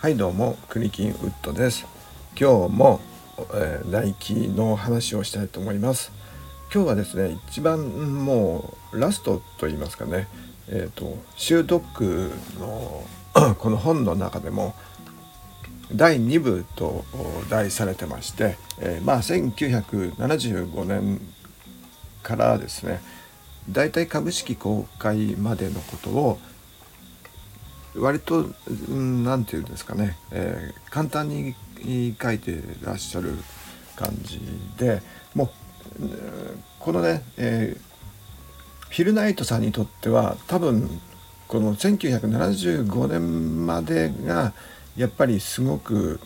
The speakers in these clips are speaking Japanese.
はいどうもクリキンウッドです。今日も、えー、ナイキの話をしたいと思います。今日はですね一番もうラストと言いますかね。えっ、ー、とシュードックのこの本の中でも第2部と題されてまして、えー、まあ1975年からですね大体株式公開までのことを割と何て言うんですかね、えー、簡単に書いてらっしゃる感じでもうこのね、えー、ヒルナイトさんにとっては多分この1975年までがやっぱりすごく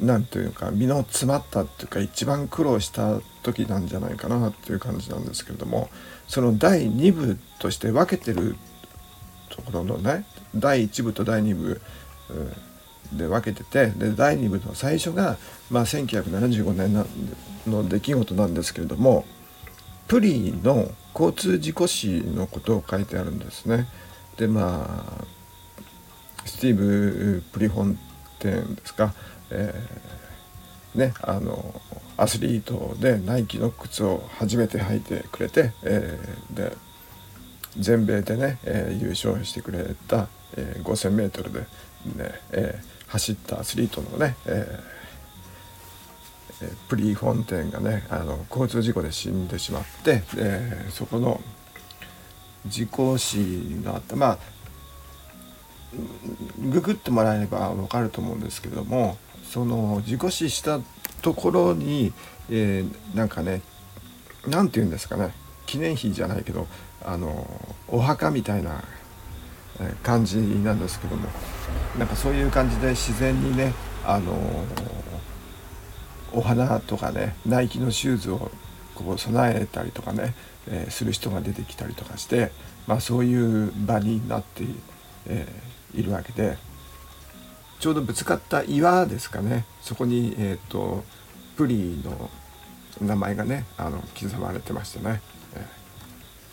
何というか身の詰まったっていうか一番苦労した時なんじゃないかなっていう感じなんですけれどもその第2部として分けてるところのね第1部と第2部で分けててで第2部の最初が、まあ、1975年の出来事なんですけれどもプリの交通事故死のことを書いてあるんですね。でまあスティーブ・プリフォンテンですか、えー、ねあのアスリートでナイキの靴を初めて履いてくれて、えー、で全米でね、えー、優勝してくれた、えー、5,000m でね、えー、走ったアスリートのね、えー、プリーフォンテンがねあの交通事故で死んでしまって、えー、そこの事故死のあった。まあググってもらえれば分かると思うんですけどもその事故死したところに、えー、なんかね何て言うんですかね記念碑じゃないけどあのお墓みたいな感じなんですけどもなんかそういう感じで自然にねあのお花とかねナイキのシューズをこう備えたりとかね、えー、する人が出てきたりとかして、まあ、そういう場になって、えー、いるわけでちょうどぶつかった岩ですかねそこに、えーと、プリの名前がねあの刻まれてましたね。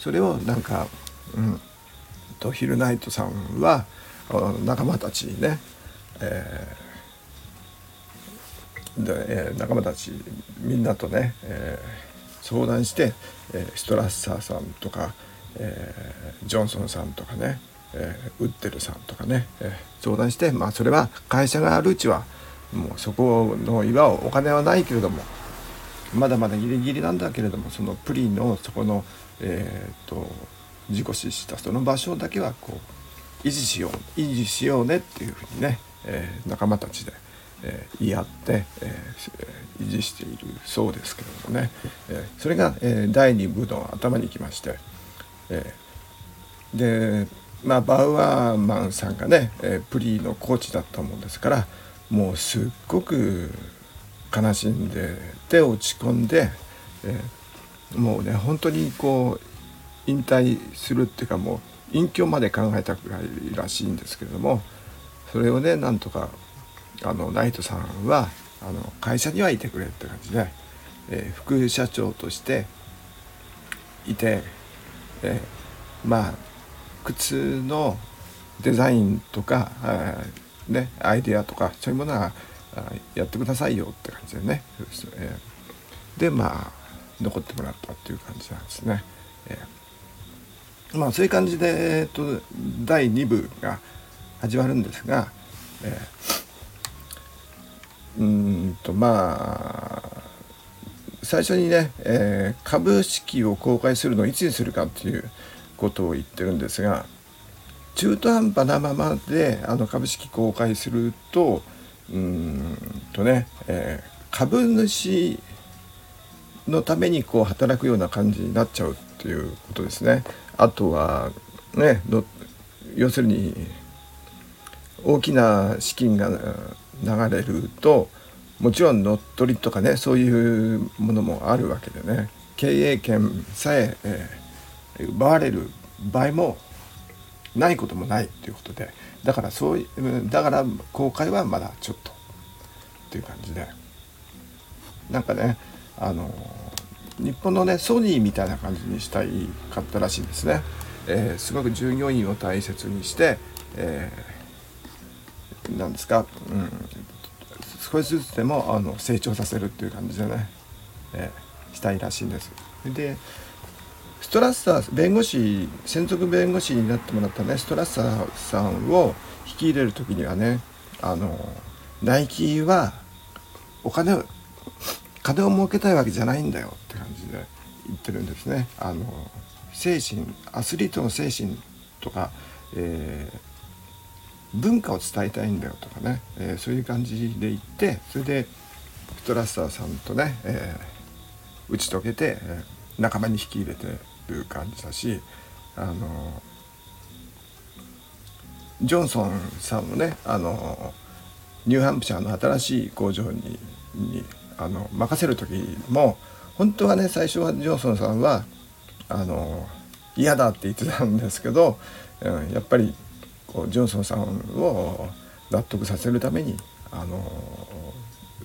それをなんか、うん、とヒルナイトさんは仲間たちにね、えー、でえー、仲間たちみんなとね、えー、相談して、え、ストラッサーさんとか、え、ジョンソンさんとかね、え、ウッテルさんとかね、え、相談して、まあ、それは会社があるうちはもうそこの岩をお金はないけれどもまだまだギリギリなんだけれどもそのプリンのそこのえーと、事故死したその場所だけはこう維持しよう維持しようねっていうふうにね、えー、仲間たちで、えー、言い合って、えー、維持しているそうですけれどもね、えそれが、え第2部の頭にきまして、えでまあバウアーマンさんがね、えプリーのコーチだったもんですからもうすっごく悲しんでて落ち込んで、えーもうね本当にこう引退するっていうかもう隠居まで考えたくらいらしいんですけれどもそれをねなんとかあのナイトさんはあの会社にはいてくれって感じで、えー、副社長としていて、えー、まあ靴のデザインとか、ね、アイデアとかそういうものはやってくださいよって感じでね、えー、でまあ残ってもらったっていう感じなんですね。えー、まあそういう感じで、えーと、第2部が始まるんですが、えー、うんとまあ最初にね、えー、株式を公開するのをいつにするかっていうことを言ってるんですが中途半端なままであの株式公開するとうんとね、えー、株主のためにこう働くような感じになっちゃうっていうことですね。あとはね要するに大きな資金が流れるともちろん乗っ取りとかねそういうものもあるわけでね。経営権さええー、奪われる場合もないこともないっていうことで。だからそういうだから公開はまだちょっとっていう感じで。なんかねあの日本のねソニーみたいな感じにしたいかったらしいんですね、えー、すごく従業員を大切にして、えー、なんですか、うん、少しずつでもあの成長させるっていう感じでね、えー、したいらしいんです。でストラッサー弁護士専属弁護士になってもらったねストラッサーさんを引き入れる時にはねあのナイキはお金を金を儲けたいわけじゃないんだよって感じで言ってるんですね。あの精神アスリートの精神とか、えー、文化を伝えたいんだよとかね、えー、そういう感じで言ってそれでストラッサーさんとね、えー、打ち解けて、え仲間に引き入れてる感じだしあのジョンソンさんもねあのニューハンプシャーの新しい工場ににあの任せる時も本当はね最初はジョンソンさんはあの嫌だって言ってたんですけど、うん、やっぱりこうジョンソンさんを納得させるためにあの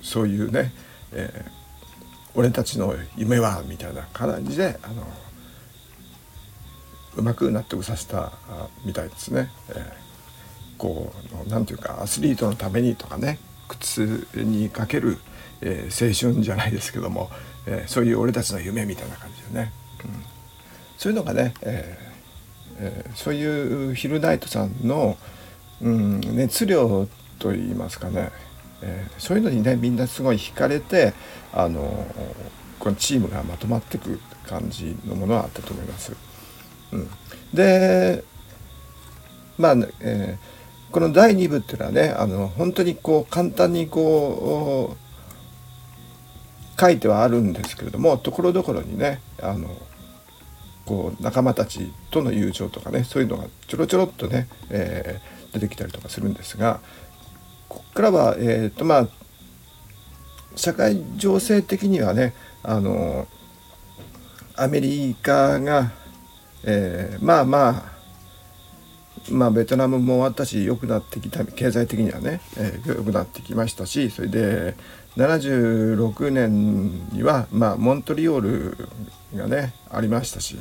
そういうね、えー、俺たちの夢はみたいな感じであのうまく納得させたみたいですね。えー、こう何て言うかアスリートのためにとかね靴にかける、えー、青春じゃないですけども、えー、そういう俺たちの夢みたいな感じでね、うん、そういうのがね、ええー、そういうヒルナイトさんの、うん、熱量といいますかね、えー、そういうのにねみんなすごい惹かれてあのこのチームがまとまってく感じのものはあったと思います。うん、でまあ、えー、この第2部っていうのはねあの本当にこう簡単にこう書いてはあるんですけれどもところどころにねあのこう仲間たちとの友情とかねそういうのがちょろちょろっとね、えー、出てきたりとかするんですがここからはえ、ー、とまあ社会情勢的にはねあのアメリカが、えー、まあまあまあベトナムも終わったし良くなってきた経済的にはね、えー、良くなってきましたしそれで76年には、まあ、モントリオールがねありましたし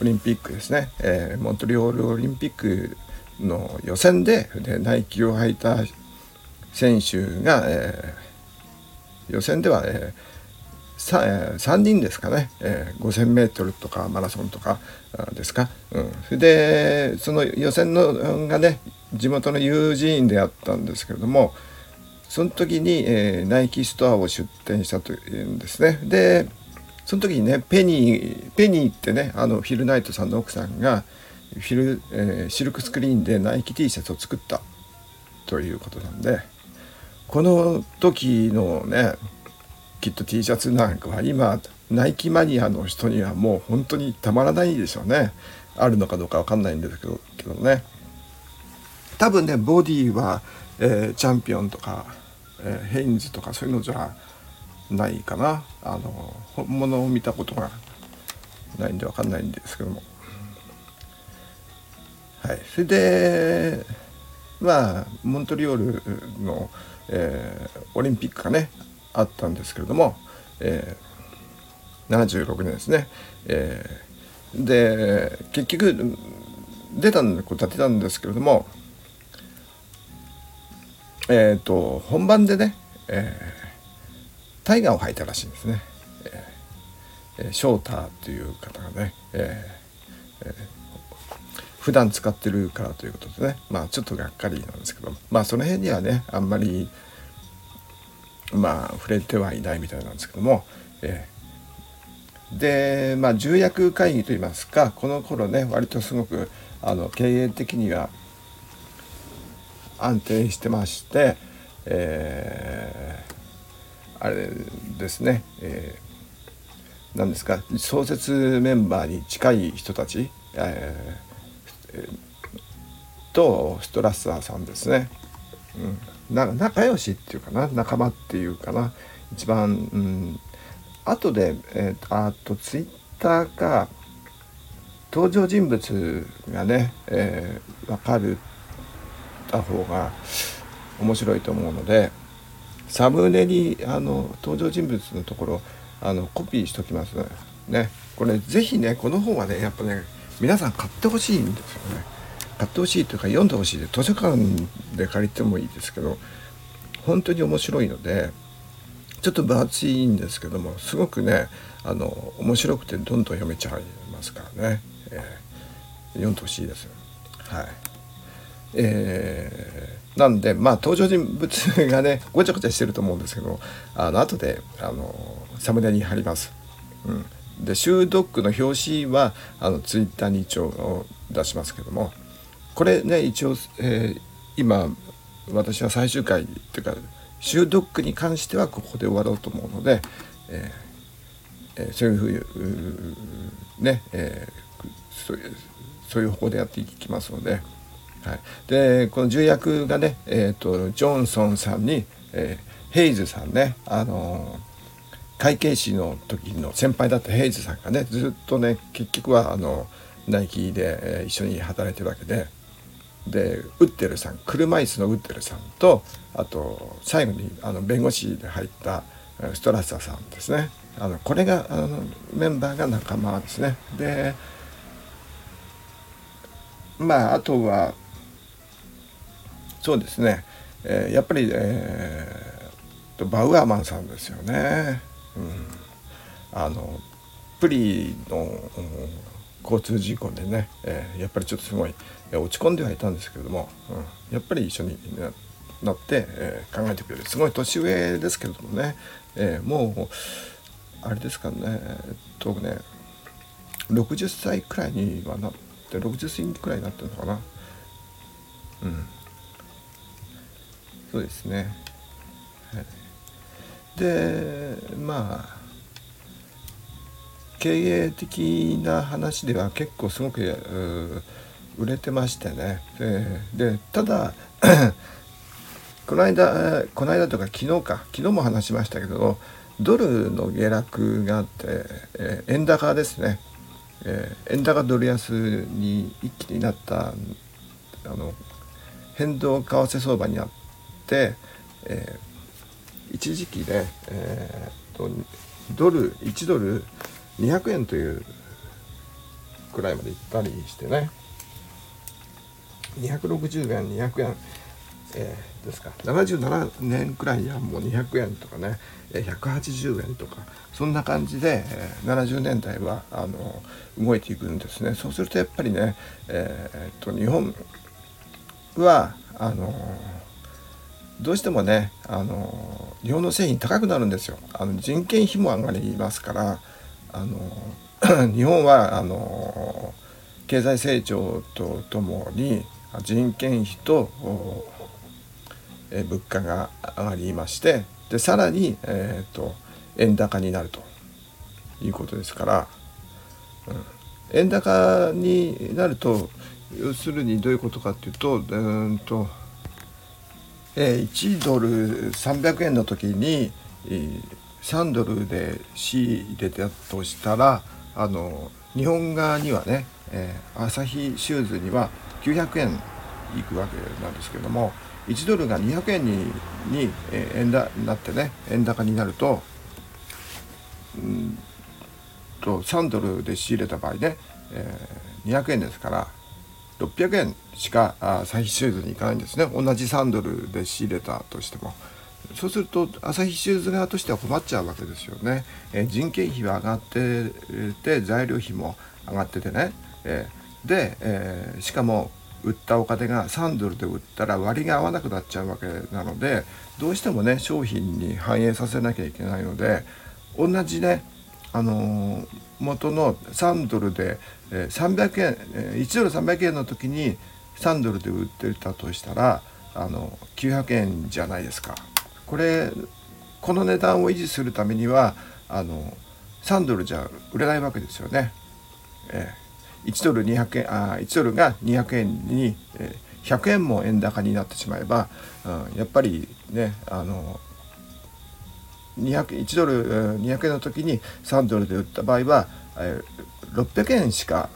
オリンピックですね、えー、モントリオールオリンピックの予選ででナイキを履いた選手が、えー予選では、えー、3, 3人ですかね、えー、5,000m とかマラソンとかですか、うん、それでその予選のがね地元の友人であったんですけれどもその時に、えー、ナイキストアを出店したというんですね。でその時にねペニーペニーってねあのフィルナイトさんの奥さんがフィル、えー、シルクスクリーンでナイキ T シャツを作ったということなんでこの時のねきっと T シャツなんかは今ナイキマニアの人にはもう本当にたまらないでしょうね。あるのかどうか分かんないんですけどけどね。多分ねボディは、えー、チャンピオンとか、えー、ヘインズとかそういうのじゃないかな。あの本物を見たことがないんで分かんないんですけども。はい。それでまあモントリオールのえー、オリンピックがねあったんですけれども、えー、76年ですね、えー、で結局出たんで立てたんですけれどもえっ、ー、と本番でね、えー、タイガーを履いたらしいんですね、えー、ショーターという方がね、えーえー普段使ってるからということでね。まあちょっとがっかりなんですけど。まあその辺にはねあんまりまあ触れてはいないみたいなんですけども、えー、でまあ重役会議といいますかこの頃ね割とすごくあの経営的には安定してまして、えー、あれですね、えー、何ですか創設メンバーに近い人たち、えーとストラッサーさんですね、うん、な仲良しっていうかな仲間っていうかな一番、うん、後で、えー、あとツイッターか登場人物がね、えー、分かるた方が面白いと思うのでサムネにあの登場人物のところあのコピーしときますね。これ是非ねこの本はねやっぱね皆さん買ってほしいんですよね。買ってほしいというか読んでほしいで図書館で借りてもいいですけど本当に面白いのでちょっと分厚いんですけどもすごくねあの面白くてどんどん読めちゃいますからね、えー、読んでほしいです。はいえー、なんでまあ登場人物がねごちゃごちゃしてると思うんですけどあの後であのサムネに貼ります。うん、でシュードッグの表紙はあのツイッターに一応出しますけどもこれね一応、えー、今私は最終回っていうかシュードッグに関してはここで終わろうと思うので、えーえー、そういうふうにね、えー、そういうそういう方向でやっていきますので,、はい、でこの重役がね、えーと、ジョンソンさんに、えー、ヘイズさんね、あのー、会計士の時の先輩だったヘイズさんがねずっとね結局はあのナイキで、えー、一緒に働いてるわけで。でウッテルさん車椅子のウッテルさんとあと最後にあの弁護士で入ったストラッサさんですねあのこれがあのメンバーが仲間ですねでまああとはそうですね、えー、やっぱり、えー、バウアーマンさんですよね、うん、あのプリの、うん、交通事故でね、えー、やっぱりちょっとすごい落ち込んではいたんですけれども、うん、やっぱり一緒になって、えー、考えてくれるすごい年上ですけれどもね、えー、もうあれですかねえっとね60歳くらいにはなって60歳くらいになってるのかな。うん。そうですね、はい、でまあ経営的な話では結構すごく売れてましてね、えー、でただこの間この間とか昨日か。昨日も話しましたけどドルの下落があって、えー、円高ですね、えー、円高ドル安に一気になったあの変動為替相場にあって、えー、一時期で、えーと、ドル1ドル200円というくらいまで行ったりしてね。260円200円、えー、ですか。77年くらいにはもう200円とかね180円とかそんな感じで、70年代はあの動いていくんですね。そうするとやっぱりね、えー、っと日本はあのどうしてもねあの日本の製品高くなるんですよ。あの人件費も上がりますからあの 日本はあの経済成長とともに人件費とえ物価が上がりましてでさらに、えーと、円高になるということですから、うん、円高になると要するにどういうことかっていうとうんと、えー、1ドル300円の時に、3ドルで仕入れたとしたらあの日本側にはね、えー、朝日シューズには900円いくわけなんですけども1ドルが200円にに円だなってね円高になるとうんと3ドルで仕入れた場合ね、えー、200円ですから600円しか朝日シューズに行かないんですね同じ3ドルで仕入れたとしても。そうすると朝日シューズ側としては困っちゃうわけですよね。えー、人件費は上がってて材料費も上がっててね、えー、で、えー、しかも売ったお金が3ドルで売ったら割が合わなくなっちゃうわけなのでどうしてもね商品に反映させなきゃいけないので同じねあの、元の3ドルで、え、300円、え、1ドル300円の時に3ドルで売ってたとしたらあの900円じゃないですか。これこの値段を維持するためにはあの3ドルじゃ売れないわけですよね。えー1ドル200円あ1ドルが200円に、えー、100円も円高になってしまえば、うん、やっぱりねあの1ドル200円の時に3ドルで売った場合は、えー、600円しか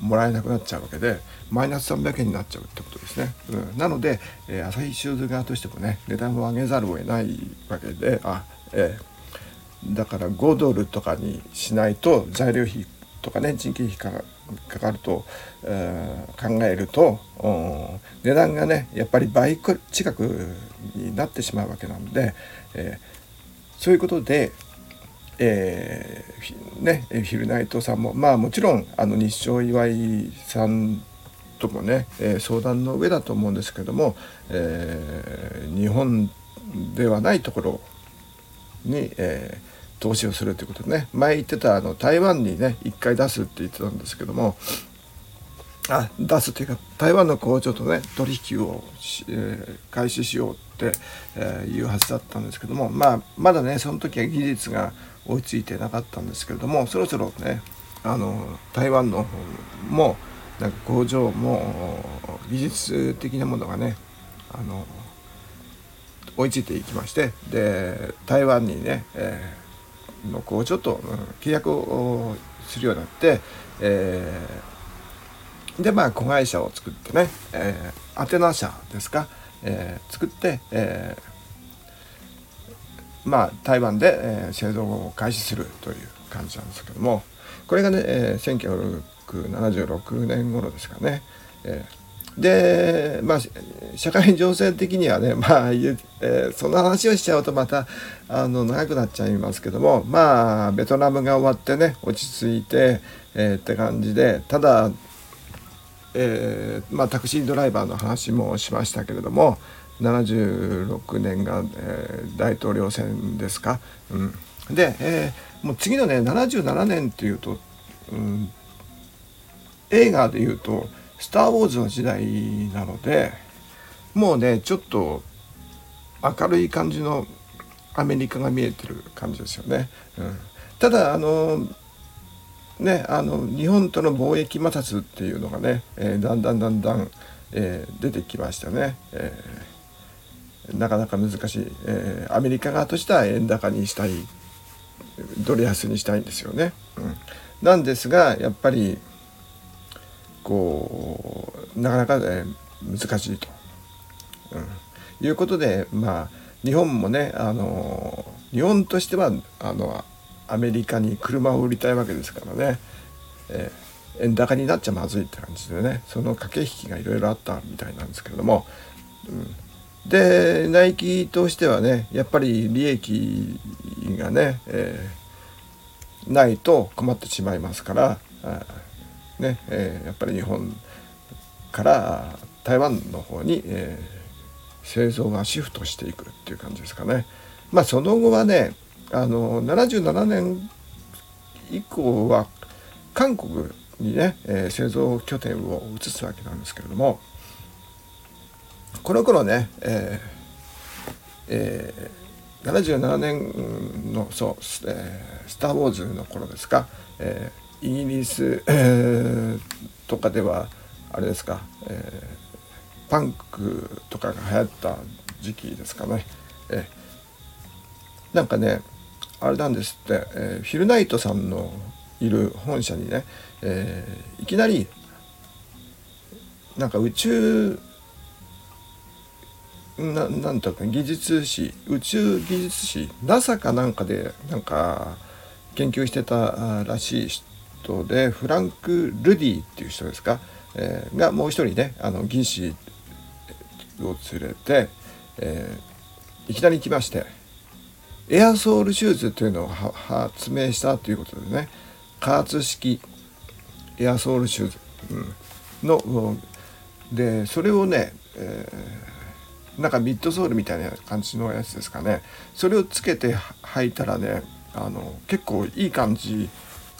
もらえなくなっちゃうわけでマイナス300円になっちゃうってことですね。うん、なので、えー、朝日シューズ側としてもね値段を上げざるを得ないわけであ、えー、だから5ドルとかにしないと材料費とかね人件費かかかると、えー、考えると値段がねやっぱり倍近くになってしまうわけなので、えー、そういうことで、えー、ねヒルナイトさんもまあもちろんあの日照岩井さんともね、え、相談の上だと思うんですけども、えー、日本ではないところに、えー、投資をするということでね前言ってたあの台湾にね1回出すって言ってたんですけどもあ出すというか台湾の工場とね取引を、えー、開始しようって、え、いうはずだったんですけどもまあまだねその時は技術が追いついてなかったんですけれどもそろそろねあの台湾の方もなんか工場も技術的なものがねあの追いついていきましてで台湾にね、えー、の工場と、うん、契約をするようになって、えー、でまあ子会社を作ってね、えー、アテナ社ですか、えー、作って、えー、まあ台湾で、えー、製造を開始するという感じなんですけどもこれがね、えー、1976年頃ですかね。えー、でまあ社会情勢的にはね まあ、えー、その話をしちゃうとまたあの長くなっちゃいますけどもまあベトナムが終わってね落ち着いて、えー、って感じでただ、えー、まあ、タクシードライバーの話もしましたけれども76年が、えー、大統領選ですか？うん、で、えー、もう次のね77年っていうと、うん、映画でいうと「スター・ウォーズ」の時代なのでもうねちょっと明るい感じのアメリカが見えてる感じですよね。うん、ただあのねあの日本との貿易摩擦っていうのがね、えー、だんだんだんだん、えー、出てきましたね。えー、なかなか難しい、えアメリカ側としては円高にしたいドル安にしたいんですよね。うん、なんですがやっぱりこうなかなか、ね、難しいと、うん、いうことでまあ日本もねあの日本としてはあのアメリカに車を売りたいわけですからね、えー、円高になっちゃまずいって感じでねその駆け引きがいろいろあったみたいなんですけれども、うん、でナイキとしてはねやっぱり利益がね、えー、ないと困ってしまいますから。ねえー、やっぱり日本から台湾の方に、えー、製造がシフトしていくっていう感じですかね。まあその後はねあの77年以降は韓国にね、え、製造拠点を移すわけなんですけれどもこの頃ね、えーえー、77年のそう、えー「スター・ウォーズ」の頃ですか、えーイギリス、えー、とかではあれですか、えー、パンクとかが流行った時期ですかね。えー、なんかねあれなんですって、えー、ヒルナイトさんのいる本社にね、えー、いきなりなんか宇宙ななんとか技術史宇宙技術史 NASA かなんかでなんか研究してたらしい人でフランク・ルディっていう人ですか、えー、がもう一人ねあの技師を連れて、えー、いきなり来ましてエアソールシューズというのを発明したということでね加圧式エアソールシューズ、うん、のでそれをね、えー、なんかミッドソールみたいな感じのやつですかね。それをつけて履いたらねあの結構いい感じ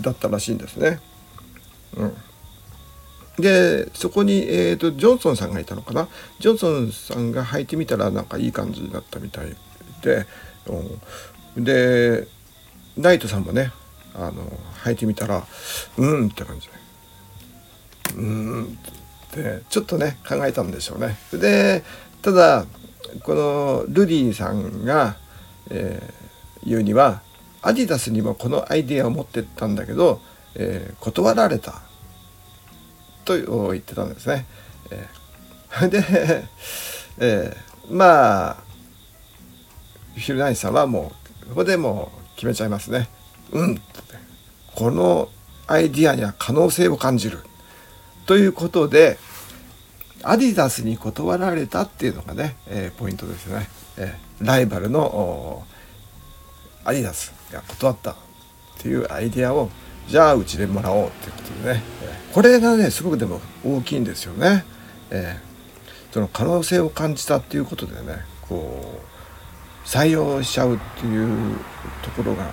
だったらしいんですね。うん、でそこに、えーと、ジョンソンさんがいたのかな。ジョンソンさんが履いてみたらなんかいい感じだったみたいで、うん、でナイトさんもねあの履いてみたらうんって感じで。うんってちょっとね考えたんでしょうね。でただこのルディさんが、えー、言うにはアディダスにもこのアイデアを持ってったんだけど、えー、断られたと言ってたんですね。えー、で、えー、まあヒルナインさんはもうここでもう決めちゃいますね。うんこのアイディアには可能性を感じるということでアディダスに断られたっていうのがね、えー、ポイントですね、えー、ライバルのアディダスが断ったっていうアイデアをじゃあうちでもらおうっていうことでね、えー、これがねすごくでも大きいんですよね、えー、その可能性を感じたっていうことでねこう採用しちゃうっていうところが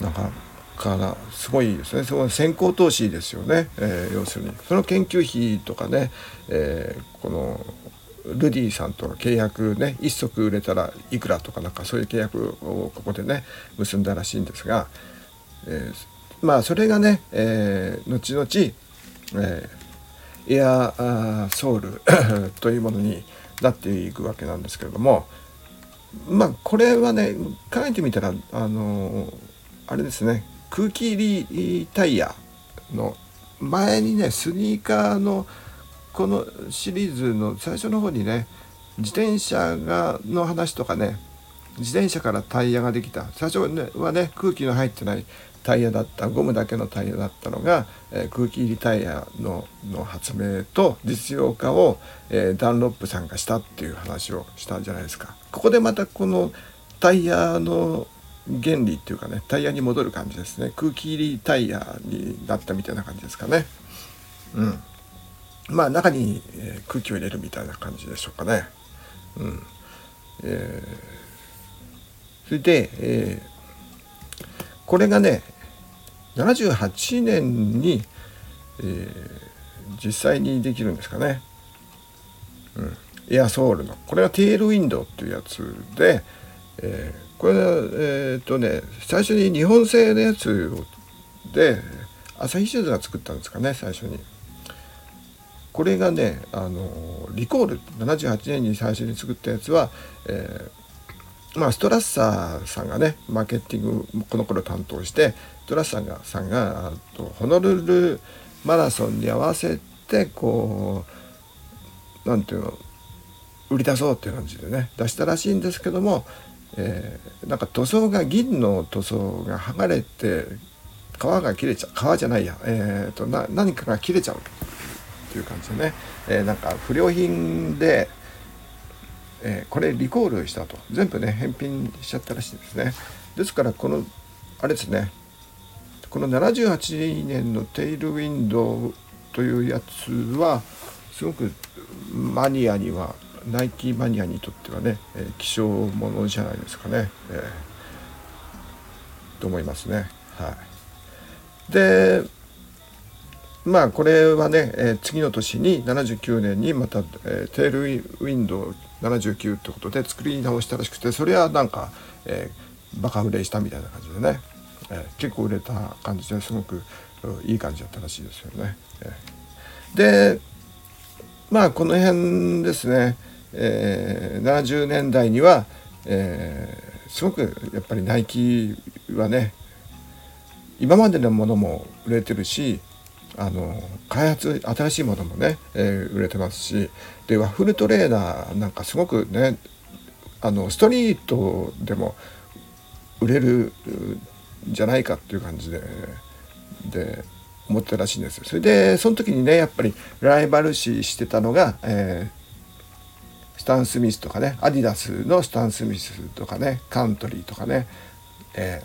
なんかからすごいですね。その先行投資ですよね、えー、要するに。その研究費とかね、えー、このルディさんとの契約ね1足売れたらいくらとかなんかそういう契約をここでね結んだらしいんですが、えー、まあそれがね、え、後々、えー、エアソウル というものになっていくわけなんですけれどもまあこれはね考えてみたらあのあれですね。空気入りタイヤの前にねスニーカーのこのシリーズの最初の方にね自転車がの話とかね自転車からタイヤができた最初はね空気の入ってないタイヤだったゴムだけのタイヤだったのが、えー、空気入りタイヤのの発明と実用化を、えー、ダンロップさんがしたっていう話をしたんじゃないですか。ここでまたこのタイヤの原理っていうかねタイヤに戻る感じですね。空気入りタイヤになったみたいな感じですかね。うん。まあ中に、え、空気を入れるみたいな感じでしょうかね。うん。えー、それで、えー、これがね78年に、えー、実際にできるんですかね。うん。エアソールの。これはテールウィンドウっていうやつで、えーこれえー、とね最初に日本製のやつで朝日シューズが作ったんですかね最初に。これがねあのリコール78年に最初に作ったやつは、えー、まあ、ストラッサーさんがねマーケティングこの頃担当してストラッサーがさんがとホノルルマラソンに合わせてこう何ていうの売り出そうっていう感じでね出したらしいんですけどもえー、なんか塗装が銀の塗装が剥がれて皮が切れちゃう皮じゃないや、えーと、な何かが切れちゃうっていう感じでね、えー、なんか不良品で、えー、これリコールしたと。全部ね返品しちゃったらしいんですね。ですからこのあれですね。この78年のテイルウィンドウというやつはすごくマニアにはナイキマニアにとってはね、えー、希少ものじゃないですかね、えー、と思いますね。はい、でまあこれはね、えー、次の年に79年にまた、えー、テールウィンドウ79ってことで作り直したらしくてそれはなんか、えー、バカ売れしたみたいな感じでね、えー、結構売れた感じですごくいい感じだったらしいですよね。えー、でまあこの辺ですねえー、70年代には、えー、すごくやっぱりナイキはね今までのものも売れてるしあの開発新しいものもね、えー、売れてますしでワッフルトレーナーなんかすごくねあのストリートでも売れるんじゃないかっていう感じでで思ってたらしいんですそれでその時にねやっぱりライバル視してたのが、えスタン・スミスとかねアディダスのスタン・スミスとかねカントリーとかね、え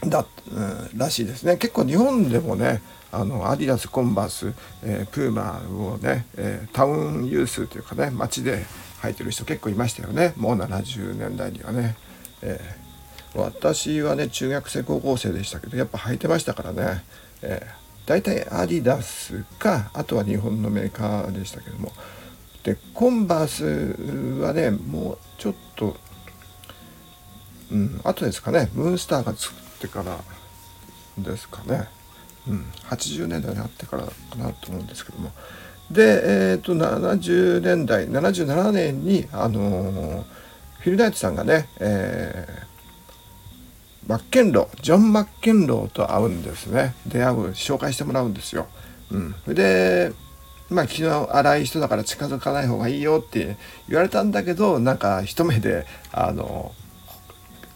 ー、だ、うん、らしいですね。結構日本でもねあのアディダスコンバース、えー、プーマをね、えー、タウンユースというかね街で履いてる人結構いましたよね。もう70年代にはね、えー、私はね中学生高校生でしたけどやっぱ履いてましたからね、えー、大体アディダスかあとは日本のメーカーでしたけどもでコンバースはねもうちょっとうん後ですかね。ムーンスターが作ってからですかね、うん、80年代になってからかなと思うんですけども。でえっ、ー、と70年代77年にあのー、フィル・ナイトさんがね、えー、マッケンロージョン・マッケンローと会うんですね。出会う紹介してもらうんですよ。うん、でまあ気の荒い人だから近づかない方がいいよって言われたんだけどなんか一目であの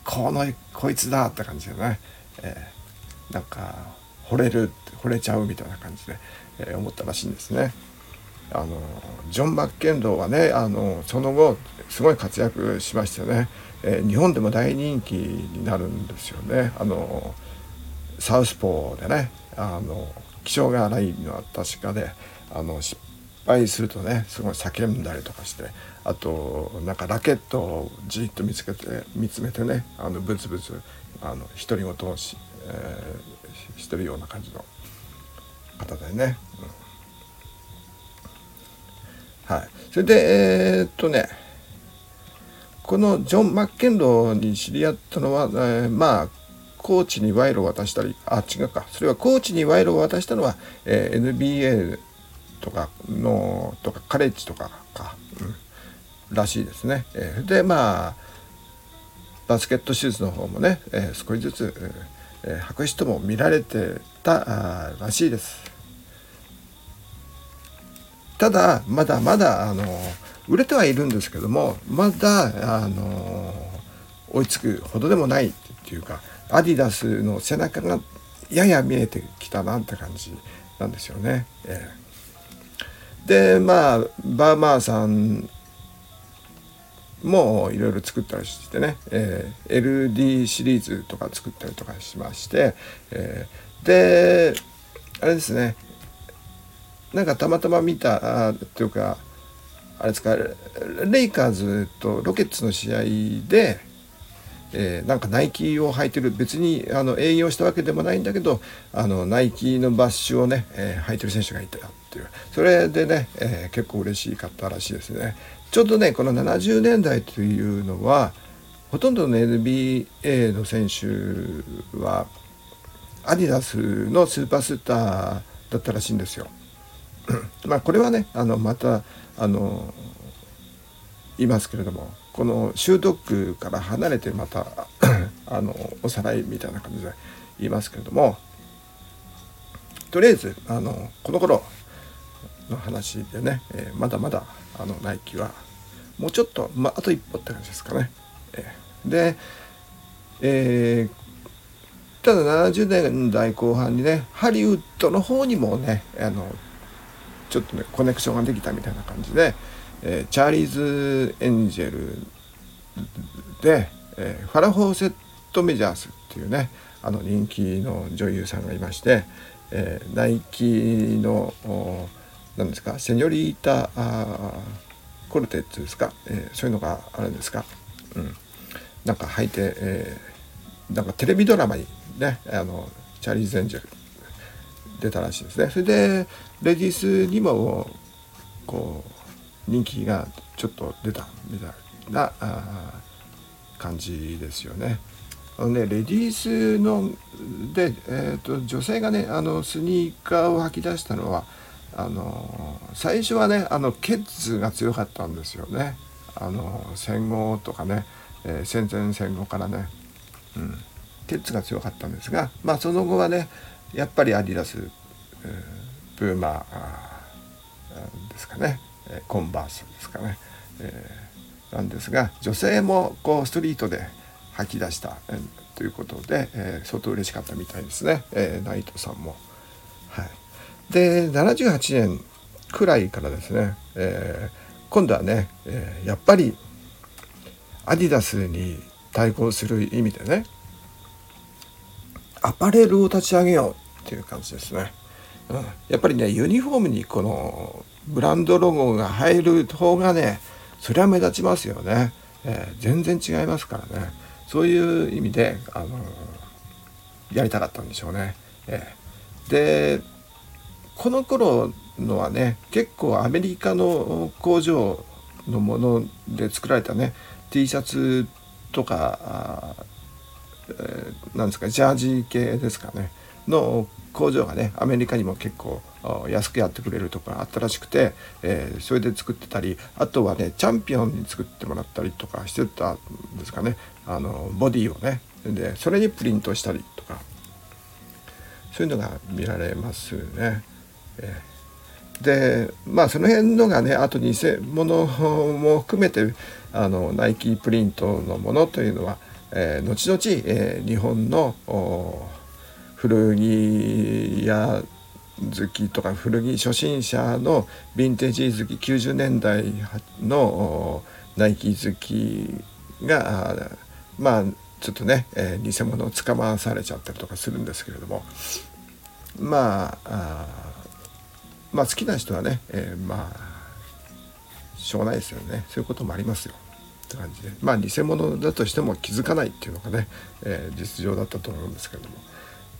このこいつだって感じでね、えー、なんか惚れる惚れちゃうみたいな感じで、えー、思ったらしいんですね。あのジョン・マッケンローはねあのその後すごい活躍しましてね、えー、日本でも大人気になるんですよね。あのサウスポーでねあの気性が荒いのは確かであの失敗するとねすごい叫んだりとかしてあとなんかラケットをじっと見つけて見つめてねあのブツブツあの独り言をし,、えー、してるような感じの方でね。うん、はい、それでえー、っとねこのジョン・マッケンローに知り合ったのは、えー、まあコーチに賄賂を渡したりあ違うか。それはコーチに賄賂を渡したのは、えー、NBA とかのとかカレッジとかか、うん、らしいですね。えー、でまあバスケット手術の方もね、えー、少しずつ、えー、白紙とも見られてたらしいです。ただまだまだあの売れてはいるんですけどもまだあの追いつくほどでもないっていうかアディダスの背中がやや見えてきたなって感じなんですよね。えー、でまあバーマーさんもいろいろ作ったりしてね、えー、LD シリーズとか作ったりとかしまして、えー、であれですねなんかたまたま見たあというかあれですかレイカーズとロケッツの試合でえー、なんかナイキを履いてる別にあの営業したわけでもないんだけどあのナイキのバッシュをね、えー、履いてる選手がいたっていう。それでね、えー、結構嬉しかったらしいですね。ちょうどねこの70年代というのはほとんどの NBA の選手はアディダスのスーパースターだったらしいんですよ。まあこれはねあのまたあの言いますけれども。この習得から離れてまた あのおさらいみたいな感じで言いますけれどもとりあえずあのこの頃の話でね、えー、まだまだあのナイキはもうちょっと、まあ、と一歩って感じですかね。えー、で、えー、ただ70年代後半にねハリウッドの方にもねあのちょっとねコネクションができたみたいな感じで、えー、チャーリーズ・エンジェルで、えー、ファラ・ホーセット・メジャースっていうねあの人気の女優さんがいまして、えー、ナイキの何ですかセニョリータコルテッツですか、えー、そういうのがあるんですか、うん、なんか履いて、えー、なんかテレビドラマにねあのチャーリーズ・エンジェル出たらしいですね。それでレディースにもこう人気がちょっと出たみたいな感じですよね。あのねレディースので、えーと、女性がねあのスニーカーを履き出したのはあの最初はねあのケッツが強かったんですよね。あの戦後とかね、えー、戦前戦後からね、うん、ケッツが強かったんですが、まあ、その後はねやっぱりアディダス、えー、ブーマーですかねコンバースですかね、えー、なんですが女性もこうストリートで吐き出した、えー、ということで、えー、相当嬉しかったみたいですね、えナイトさんも。はい、で78年くらいからですね、え今度はね、えやっぱりアディダスに対抗する意味でねアパレルを立ち上げようっていう感じですね。うん、やっぱりねユニフォームにこのブランドロゴが入る方がねそれは目立ちますよね、えー、全然違いますからね。そういう意味で、あのー、やりたかったんでしょうね、えー、でこの頃のはね結構アメリカの工場のもので作られたね T シャツとかえー、ですかジャージ系ですかねの工場がねアメリカにも結構安くやってくれるところがあったらしくて、えー、それで作ってたりあとはねチャンピオンに作ってもらったりとかしてたんですかね。あのボディをね。でそれにプリントしたりとか。そういうのが見られますね。えー、でまあその辺のがねあと偽物も含めてあのナイキプリントのものというのは、えー、後々、えー、日本の古着屋好きとか古着初心者のヴィンテージ好き90年代のナイキ好きがまあちょっとね、えー、偽物を捕まされちゃったりとかするんですけれども。まあまあ好きな人はね、えー、まあしょうがないですよね。そういうこともありますよ。って感じで。まあ偽物だとしても気づかないっていうのがね、えー、実情だったと思うんですけれども。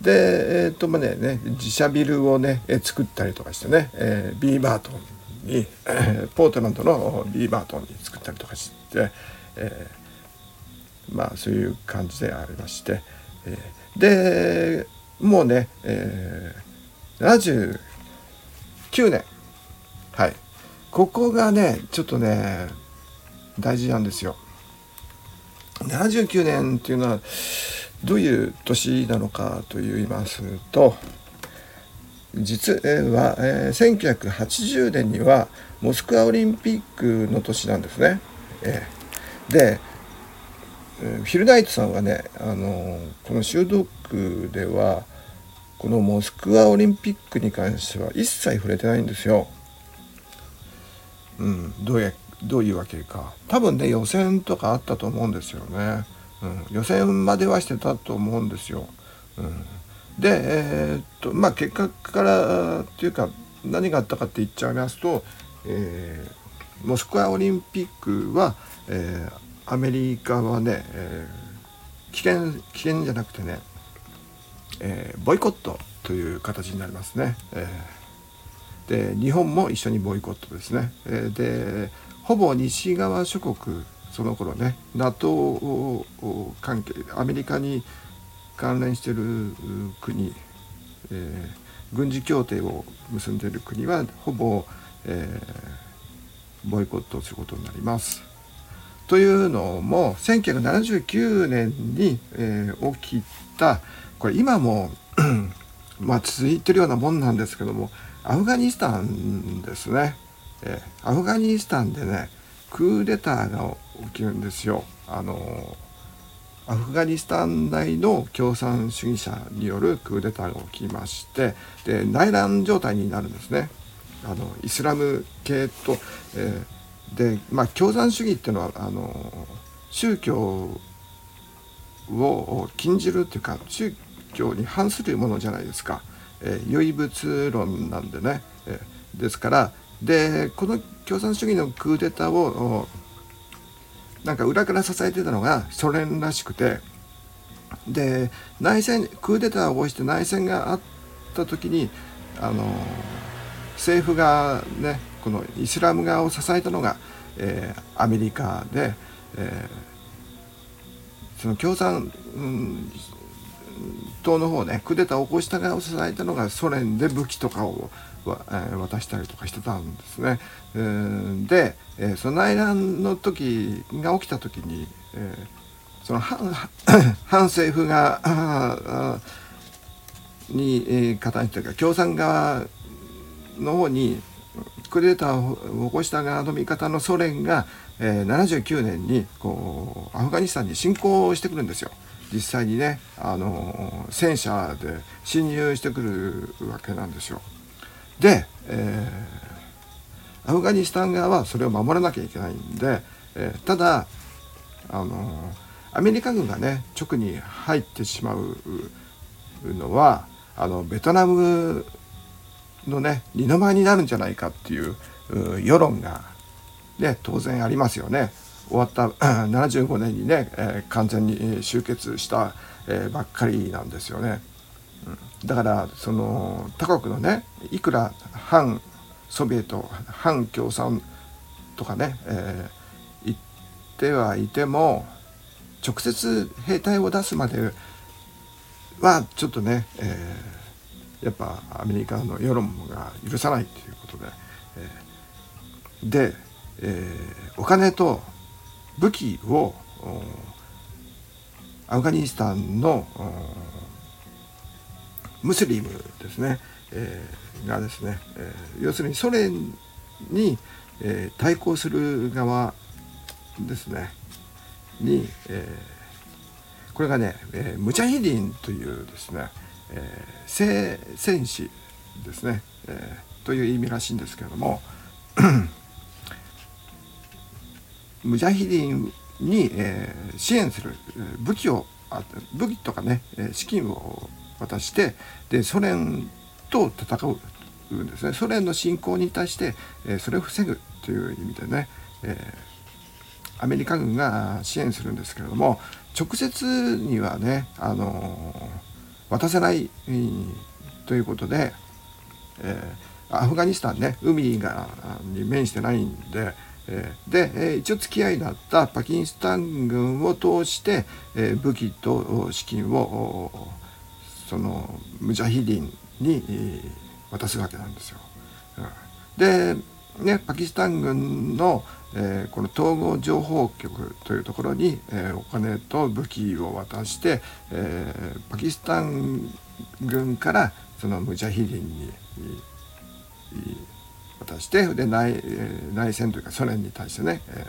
でえっ、ー、とまあね自社ビルをね、え作ったりとかしてね、えー、ビーバートンに、えー、ポートランドのビーバートンに作ったりとかして、えー、まあそういう感じでありまして、え、でもうね、えー、79年はいここがねちょっとね大事なんですよ。79年っていうのはどういう年なのかといいますと実は、えー、1980年にはモスクワオリンピックの年なんですね。えー、でえフィルナイトさんはね、あのこの修道区ではこのモスクワオリンピックに関しては一切触れてないんですよ。うん、どうやどういうわけか多分ね予選とかあったと思うんですよね、うん、予選まではしてたと思うんですよ、うん、でえー、っとまあ結果からっていうか何があったかって言っちゃいますと、えー、モスクワオリンピックは、えー、アメリカはね、えー、危険危険じゃなくてね、えー、ボイコットという形になりますね。えーで日本も一緒にボイコットですね。えでほぼ西側諸国その頃ね NATO 関係アメリカに関連してる国、えー、軍事協定を結んでいる国はほぼ、えー、ボイコットすることになります。というのも1979年に、えー、起きたこれ今も まあ続いてるようなもんなんですけどもアフガニスタンですね、えー、アフガニスタンでねクーデターが起きるんですよ。あのアフガニスタン内の共産主義者によるクーデターが起きましてで内乱状態になるんですね。あのイスラム系と、えー、でまあ共産主義っていうのはあの宗教を禁じるっていうか宗教に反するものじゃないですか。えー、唯物論なんでね、えー、ですからでこの共産主義のクーデターをなんか裏から支えてたのがソ連らしくて。で内戦クーデターを起こして内戦があった時にあの政府がねこのイスラム側を支えたのが、えー、アメリカで、えー、その共産、うん党の方ねクーデターを起こした側を支えたのがソ連で武器とかを渡したりとかしてたんですね。で、えその内乱の時が起きた時に、えその 反政府側 に、え加担してるか共産側の方にクーデターを起こした側の味方のソ連が、え79年にこうアフガニスタンに侵攻してくるんですよ。実際にねあの戦車で侵入してくるわけなんですよ。で、えー、アフガニスタン側はそれを守らなきゃいけないんで、えー、ただあのアメリカ軍がね直に入ってしまうのはあのベトナムのね二の舞になるんじゃないかっていう世論が、ね、当然ありますよね。終わった 75年にね、えー、完全に終結した、え、ばっかりなんですよね。だからその他国のねいくら反ソビエト反共産とかね、えー、言ってはいても直接兵隊を出すまではちょっとね、えー、やっぱアメリカの世論が許さないということで、えー、で、えー、お金と武器をアフガニスタンのムスリムですね、えー、がですね、えー、要するにソ連に、えー、対抗する側ですね。に、えー、これがね、えー、ムチャヒディンというですね、えー、聖戦士ですね、えー、という意味らしいんですけれども ムジャヒディンに、えー、支援する武器を武器とかね資金を渡してでソ連と戦うんですね。ソ連の侵攻に対して、え、それを防ぐという意味でね、え、アメリカ軍が支援するんですけれども直接にはね、あの、渡せない、ということで、えアフガニスタンね海がに面してないんでで、一応付き合いだったパキスタン軍を通して、武器と資金をそのムジャヒディンに渡すわけなんですよ。で、ね、パキスタン軍の、えこの統合情報局というところに、えお金と武器を渡して、えパキスタン軍からそのムジャヒディンに渡してで内内戦というかソ連に対してね、え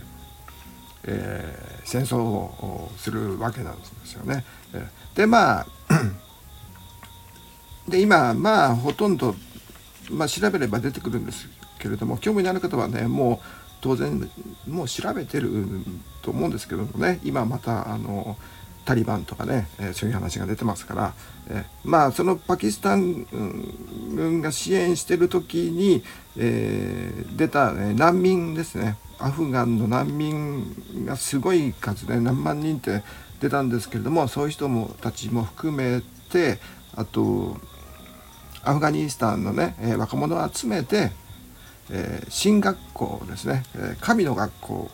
えー、戦争をするわけなんですよね。でまあで今まあほとんど、まあ、調べれば出てくるんですけれども興味のある方はねもう当然もう調べてると思うんですけどもね今またあのタリバンとかね、え、そういう話が出てますから、え、まあそのパキスタン軍が支援してる時に、えー、出た、ね、難民ですね。アフガンの難民がすごい数で何万人って出たんですけれどもそういう人もたちも含めてあとアフガニスタンのね、え若者を集めて、え新学校ですね、え神の学校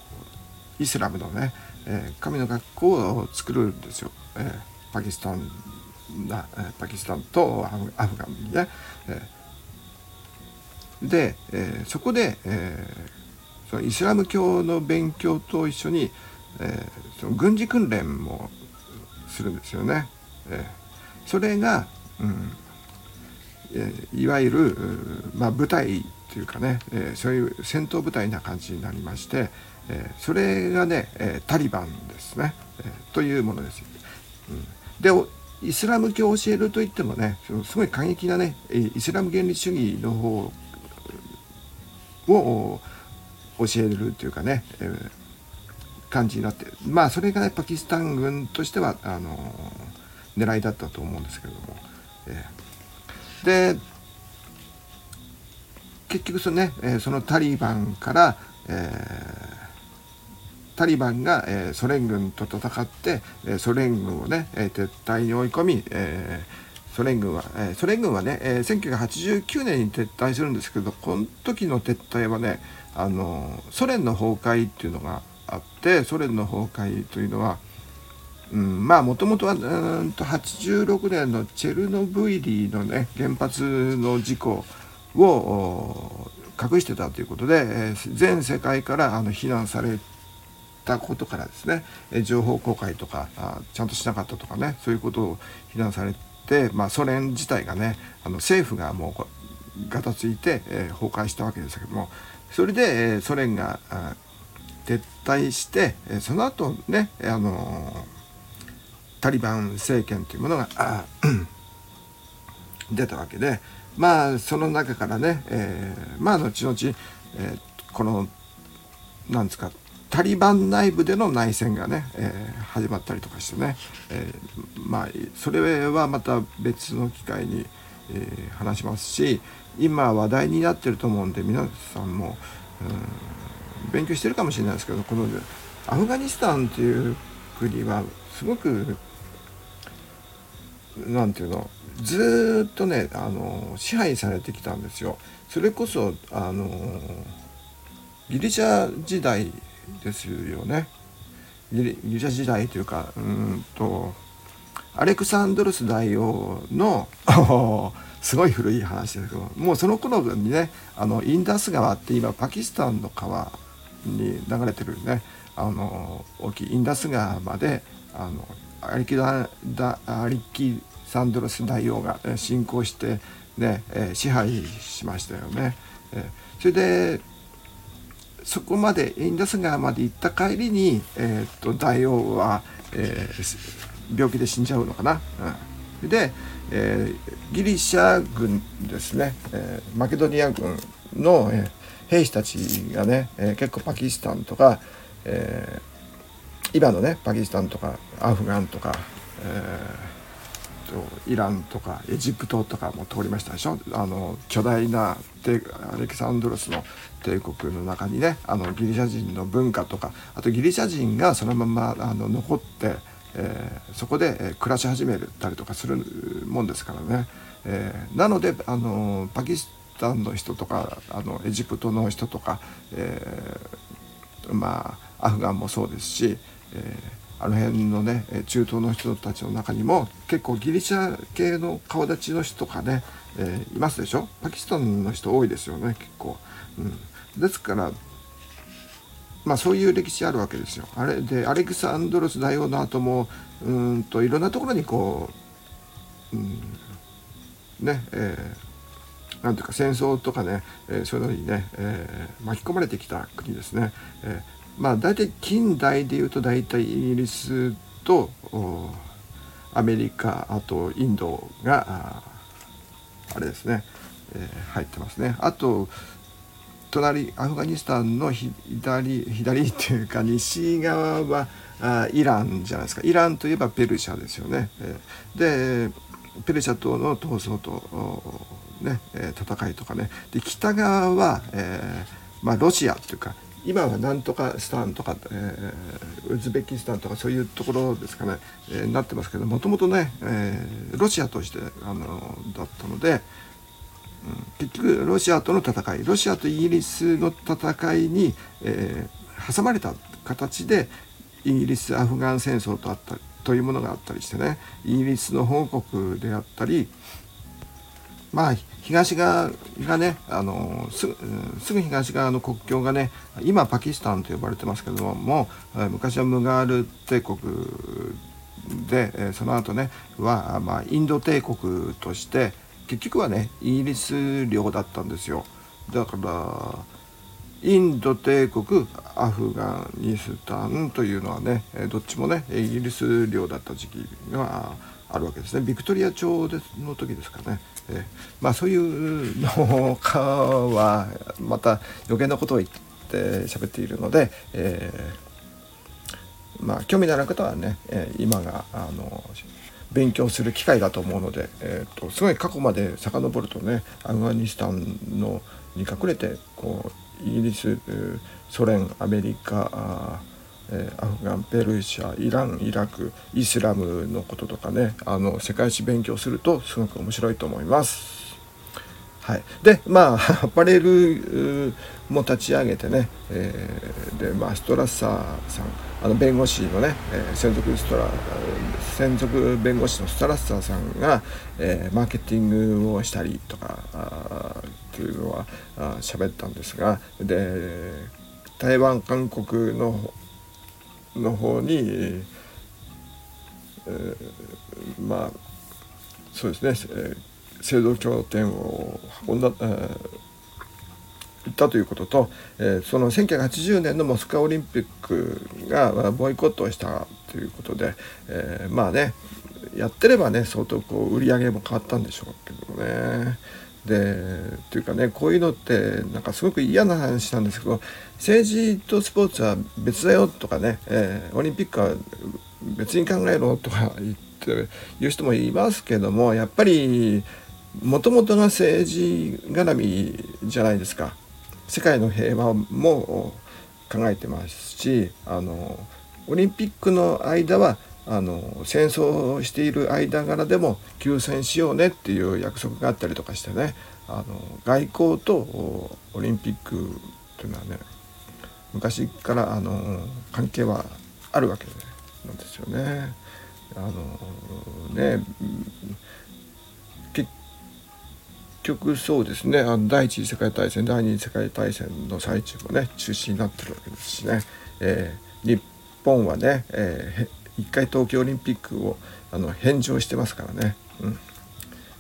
イスラムのねえー、神の学校を作るんですよ、えー、パキスタンな、パキスタンとアフガンにね。え、で、えそこで、えそのイスラム教の勉強と一緒に、えその軍事訓練もするんですよね。えそれが、うんえいわゆる、まあ、部隊というかね、えそういう戦闘部隊な感じになりまして、えそれがね、えタリバンですね、えというものです。うん、でイスラム教を教えるといってもねすごい過激なねイスラム原理主義の方を教えるというかね、え、感じになってまあそれがねパキスタン軍としてはあの、狙いだったと思うんですけれども、えー、で結局そのね、えそのタリバンから、えタリバンが、え、ソ連軍と戦って、え、ソ連軍をね、え、撤退に追い込み、え、ソ連軍は、え、ソ連軍はね、え、1989年に撤退するんですけどこの時の撤退はねあのソ連の崩壊っていうのがあってソ連の崩壊というのは、うん、まあもともとはうんと86年のチェルノブイリのね原発の事故を隠してたということで、えー、全世界からあの非難されたことからですね情報公開とかあちゃんとしなかったとかねそういうことを非難されて、まあ、ソ連自体がねあの政府がもうガタついて、えー、崩壊したわけですけどもそれで、えー、ソ連が撤退して、えー、その後ね、あのタリバン政権というものが出たわけでまあその中からね、えー、まあ後々、えー、このなんですかタリバン内部での内戦がね、えー、始まったりとかしてね、え、まあそれはまた別の機会に、え、話しますし今話題になってると思うんで皆さんも、うん、勉強してるかもしれないですけどこのアフガニスタンっていう国はすごく何て言うの？ずっとねあの支配されてきたんですよ。それこそあのギリシャ時代ですよね。ギリシャ時代というかうんとアレクサンドロス大王の すごい古い話ですけどもうその頃にねあのインダス川って今パキスタンの川に流れてるねあの大きいインダス川まであのアリキダアリキサンドロス大王が侵攻してね、え支配しましたよね。えそれでそこまでインダス川まで行った帰りに、えー、っと大王は、えー、病気で死んじゃうのかな。うんで、えー、ギリシャ軍ですね、え、マケドニア軍の、え、兵士たちがね、え、結構パキスタンとか、え、今のねパキスタンとかアフガンとか、えーイランとかエジプトとかも通りましたでしょ？あの巨大なアレキサンドロスの帝国の中にねあのギリシャ人の文化とかあとギリシャ人がそのままあの残って、えー、そこで、え暮らし始めたりとかするもんですからね、えー、なのであのパキスタンの人とかあのエジプトの人とか、えー、まあアフガンもそうですし、えー、あの辺のね中東の人たちの中にも結構ギリシャ系の顔立ちの人とかね、えー、いますでしょ？パキスタンの人多いですよね結構、うん、ですからまあそういう歴史あるわけですよ。あれでアレクサンドロス大王の後もうんといろんなところにこう、うん、ねえーなんていうか戦争とかね、えー、そういうのにね、えー、巻き込まれてきた国ですね。え、まあ大体近代でいうと大体イギリスとアメリカあとインドがあれですね、えー、入ってますね。あと隣アフガニスタンの左左っていうか西側はあイランじゃないですかイランといえばペルシャですよね。でペルシャとの闘争とね、戦いとかねで北側は、えーまあ、ロシアっていうか今はなんとかスタンとか、えー、ウズベキスタンとかそういうところですかね、えー、なってますけどもともとね、えー、ロシアとしてあのだったので、うん、結局ロシアとの戦いロシアとイギリスの戦いに、えー、挟まれた形でイギリスアフガン戦争とあったというものがあったりしてねイギリスの報告であったりまあ東側がねあのすぐ東側の国境がね今パキスタンと呼ばれてますけども昔はムガール帝国でその後ねは、まあ、インド帝国として結局はねイギリス領だったんですよ。だからインド帝国アフガニスタンというのはねどっちもねイギリス領だった時期があるわけですね。ビクトリア朝の時ですかね、え、まあそういうのかはまた余計なことを言って喋っているので、えー、まあ興味のある方はね、え、今があの勉強する機会だと思うので、えーと、すごい過去まで遡るとねアフガニスタンのに隠れてこうイギリスソ連アメリカえ、アフガンペルシャイランイラクイスラムのこととかねあの世界史勉強するとすごく面白いと思います。はい、でまあアパレルも立ち上げてね、えー、でまあストラッサーさんあの弁護士のね、えー、専属ストラ専属弁護士のストラッサーさんが、えー、マーケティングをしたりとかあっていうのは喋ったんですがで台湾韓国のの方に、えー、まあそうですね、えー、制度協定を運んだ、えー、行ったということと、えー、その1980年のモスクワオリンピックが、ボイコットをしたということで、えー、まあねやってればね相当こう売り上げも変わったんでしょうけどね。でというかねこういうのってなんかすごく嫌な話なんですけど政治とスポーツは別だよとかね、えー、オリンピックは別に考えろとか言って言う人もいますけどもやっぱりもともとが政治絡みじゃないですか。世界の平和も考えてますしあのオリンピックの間はあの戦争をしている間柄でも休戦しようねっていう約束があったりとかしてねあの外交とオリンピックというのはね昔からあの関係はあるわけなんですよね。あのね結局そうですねあの第一次世界大戦第二次世界大戦の最中もね中止になってるわけですしね、えー、日本はね、えー、1回東京オリンピックをあの返上してますからね、うん、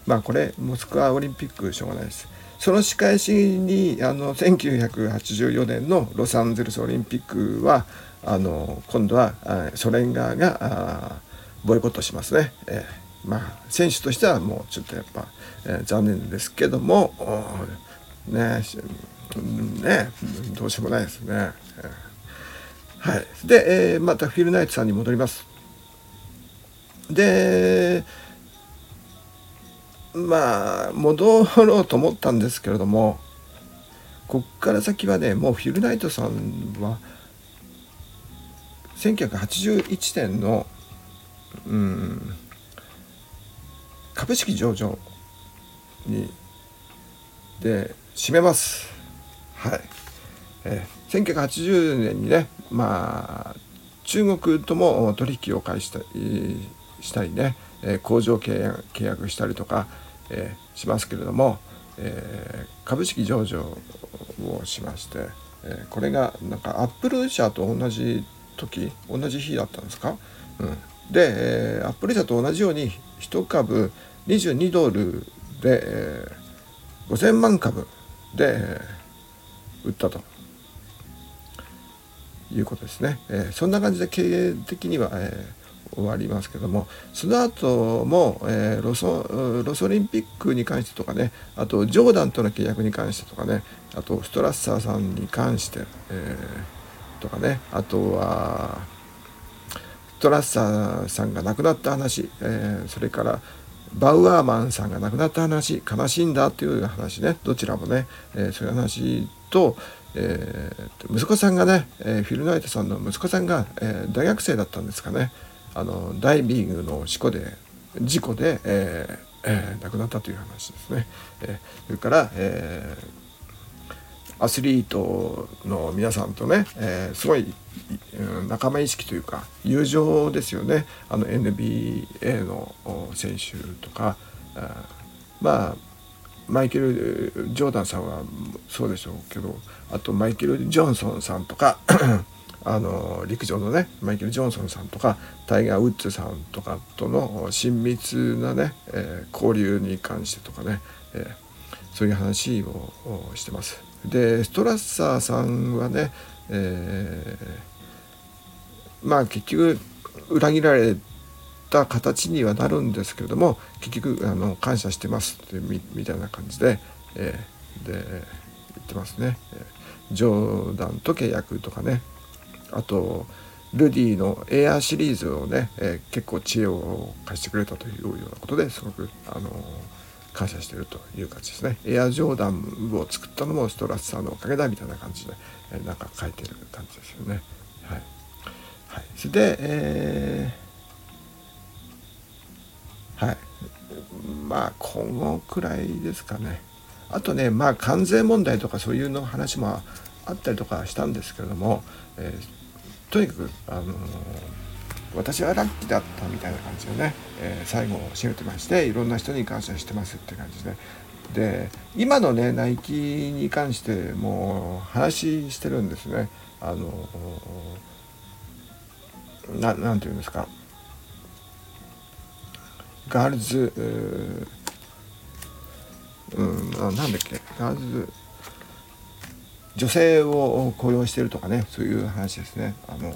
まあこれモスクワオリンピックしょうがないです。その仕返しにあの1984年のロサンゼルスオリンピックはあの今度はソ連側がボイコットしますね、えー、まあ選手としてはもうちょっとやっぱ、えー、残念ですけどもねねどうしようもないですね。はい、で、えー、またフィルナイトさんに戻ります。でまあ戻ろうと思ったんですけれどもこっから先はねもうフィルナイトさんは1981年のうん株式上場にで締めます。はい。えー、1980年にねまあ中国とも取引を開始したしたりね、えー、工場契約したりとか、えー、しますけれども、えー、株式上場をしまして、えこれがなんかアップル社と同じ時同じ日だったんですか、うん、で、えアップル社と同じように1株22ドルで、え5000万株で、え売ったと。いうことですね、えそんな感じで経営的には、え終わりますけどもその後も、えー、ロソロスオリンピックに関してとかねあとジョーダンとの契約に関してとかねあとストラッサーさんに関して、えー、とかねあとはストラッサーさんが亡くなった話、えー、それからバウアーマンさんが亡くなった話悲しいんだっていう話ねどちらもね、えー、そういう話と、えー、息子さんがね、えー、フィル・ナイトさんの息子さんが、えー、大学生だったんですかね、あのダイビングの事故で事故で、えーえー、亡くなったという話ですね。えー、それから、えー、アスリートの皆さんとね、えー、すごい仲間意識というか友情ですよねあの NBA の選手とかあまあマイケル・ジョーダンさんはそうでしょうけどあとマイケル・ジョンソンさんとかあの陸上のねマイケル・ジョンソンさんとかタイガー・ウッズさんとかとの親密なね、えー、交流に関してとかね、えー、そういう話をしてます。でストラッサーさんはね、えー、まあ結局裏切られた形にはなるんですけれども結局あの感謝してますってみみたいな感じで、えー、で言ってますね。ジョーダンと契約とかねあとルディのエアーシリーズをね、えー、結構知恵を貸してくれたというようなことですごく、あのー、感謝してるという感じですね。エアジョーダンを作ったのもストラッサーのおかげだみたいな感じで、えー、なんか書いてる感じですよね。はい。はい、それで、えー、はい。まあこのくらいですかね。あとねまあ関税問題とかそういうの話もあったりとかしたんですけれども、えーとにかく、あのー、私はラッキーだったみたいな感じでね、えー、最後を締めてましていろんな人に感謝してますって感じでで今のねナイキに関してもう話してるんですね。あの、ななんていうんですか。ガールズうんなんだっけ。ガールズ女性を雇用してるとかねそういう話ですね。あの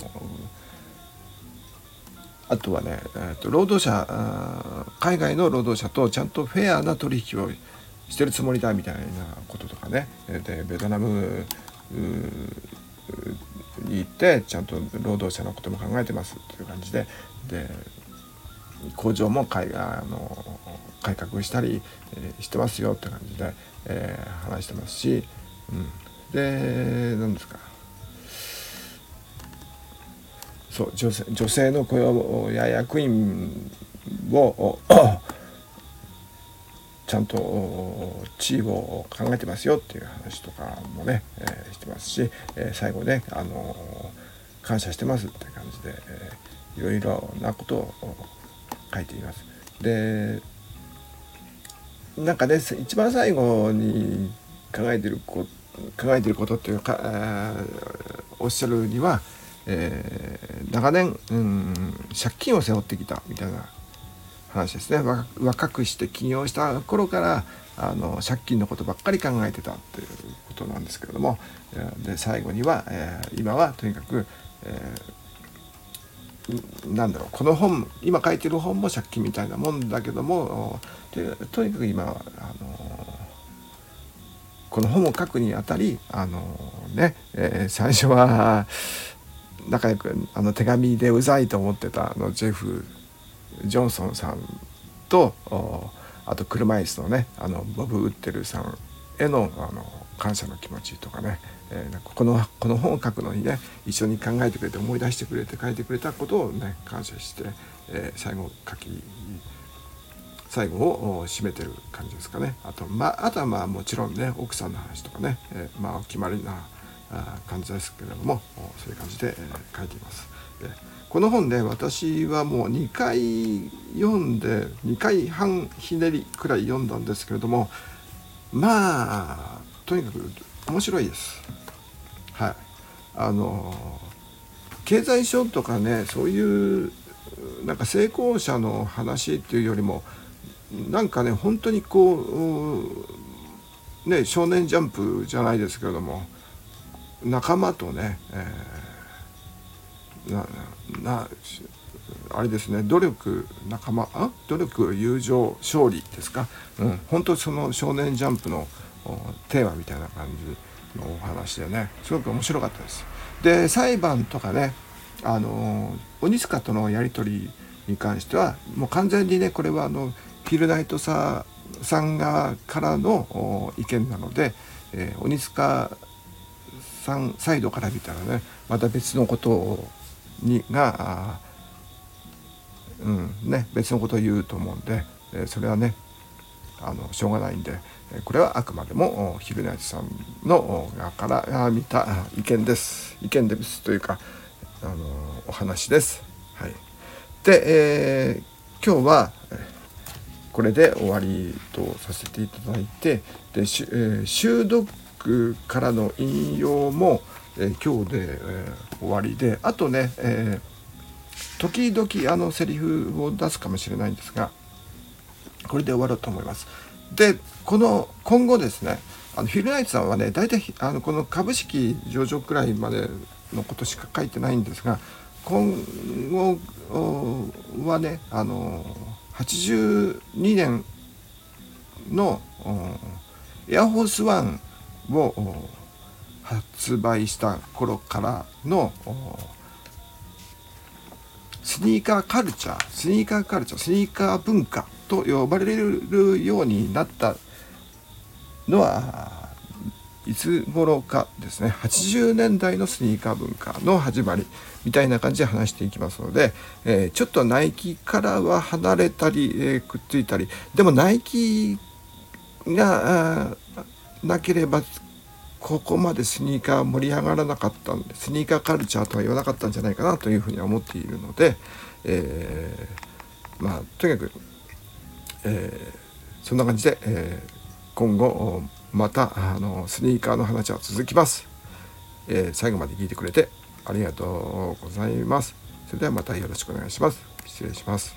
あとはね、えー、と労働者海外の労働者とちゃんとフェアな取引をしてるつもりだみたいなこととかね。でベトナムに行ってちゃんと労働者のことも考えてますっていう感じで。で工場も海あの改革したり、してますよって感じで、えー、話してますし、うん、で何ですか？そう女性女性の雇用や役員を ちゃんと地位を考えてますよっていう話とかもね、えー、してますし、えー、最後ね、あのー、感謝してますって感じで、いろいろなことを書いています。でなんかね一番最後に考えてること考えていることっていうか、えー、おっしゃるには、えー、長年、うん、借金を背負ってきたみたいな話ですね。若くして起業した頃からあの借金のことばっかり考えてたっていうことなんですけれどもで最後には、えー、今はとにかく、えなんだろうこの本今書いてる本も借金みたいなもんだけどもとにかく今はあのこの本を書くにあたりあのね、えー、最初は仲良くあの手紙でうざいと思ってたあのジェフ・ジョンソンさんとあと車椅子のねあのボブ・ウッテルさんへのあの感謝の気持ちとかね、えー、このこの本を書くのにね一緒に考えてくれて思い出してくれて書いてくれたことをね感謝して、えー、最後書き最後を締めてる感じですかねあと,、まあ、あとはまあもちろんね奥さんの話とかね、えー、まあお決まりな感じですけれどもそういう感じで、え、書いています。でこの本ね私はもう2回読んで2回半ひねりくらい読んだんですけれどもまあとにかく面白いです。はい、あの経済書とかねそういうなんか成功者の話っていうよりもなんかね本当にこうね少年ジャンプじゃないですけれども仲間とね、えー、ななあれですね努力仲間あ努力友情勝利ですか、うん、本当その少年ジャンプのテーマみたいな感じのお話でねすごく面白かったです。で裁判とかねあの鬼塚とのやり取りに関してはもう完全にねこれはあのフィルナイトささん側からの意見なので、えー、鬼塚さんサイドから見たらねまた別のことにがうんね別のことを言うと思うんで、えー、それはねあのしょうがないんでこれはあくまでもヒルナイトさんの側から見た意見です意見ですというかあのお話です。はい、で、えー、今日はこれで終わりとさせていただいてで、しえー、修読からの引用も、えー、今日で、えー、終わりであとね、え、時々あのセリフを出すかもしれないんですがこれで終わろうと思います。でこの今後ですねあのフィルナイトさんはね大体あのこの株式上場くらいまでのことしか書いてないんですが今後はねあの82年のエアフォースワンを発売した頃からのスニーカーカルチャースニーカーカルチャースニーカー文化と呼ばれるようになったのはいつ頃かですね80年代のスニーカー文化の始まりみたいな感じで話していきますので、えー、ちょっとナイキからは離れたり、えー、くっついたりでもナイキがなければここまでスニーカー盛り上がらなかったんでスニーカーカルチャーとは言わなかったんじゃないかなというふうには思っているので、えー、まあとにかく、えー、そんな感じで、えー、今後またあのスニーカーの話は続きます、え、最後まで聞いてくれてありがとうございます。それではまたよろしくお願いします。失礼します。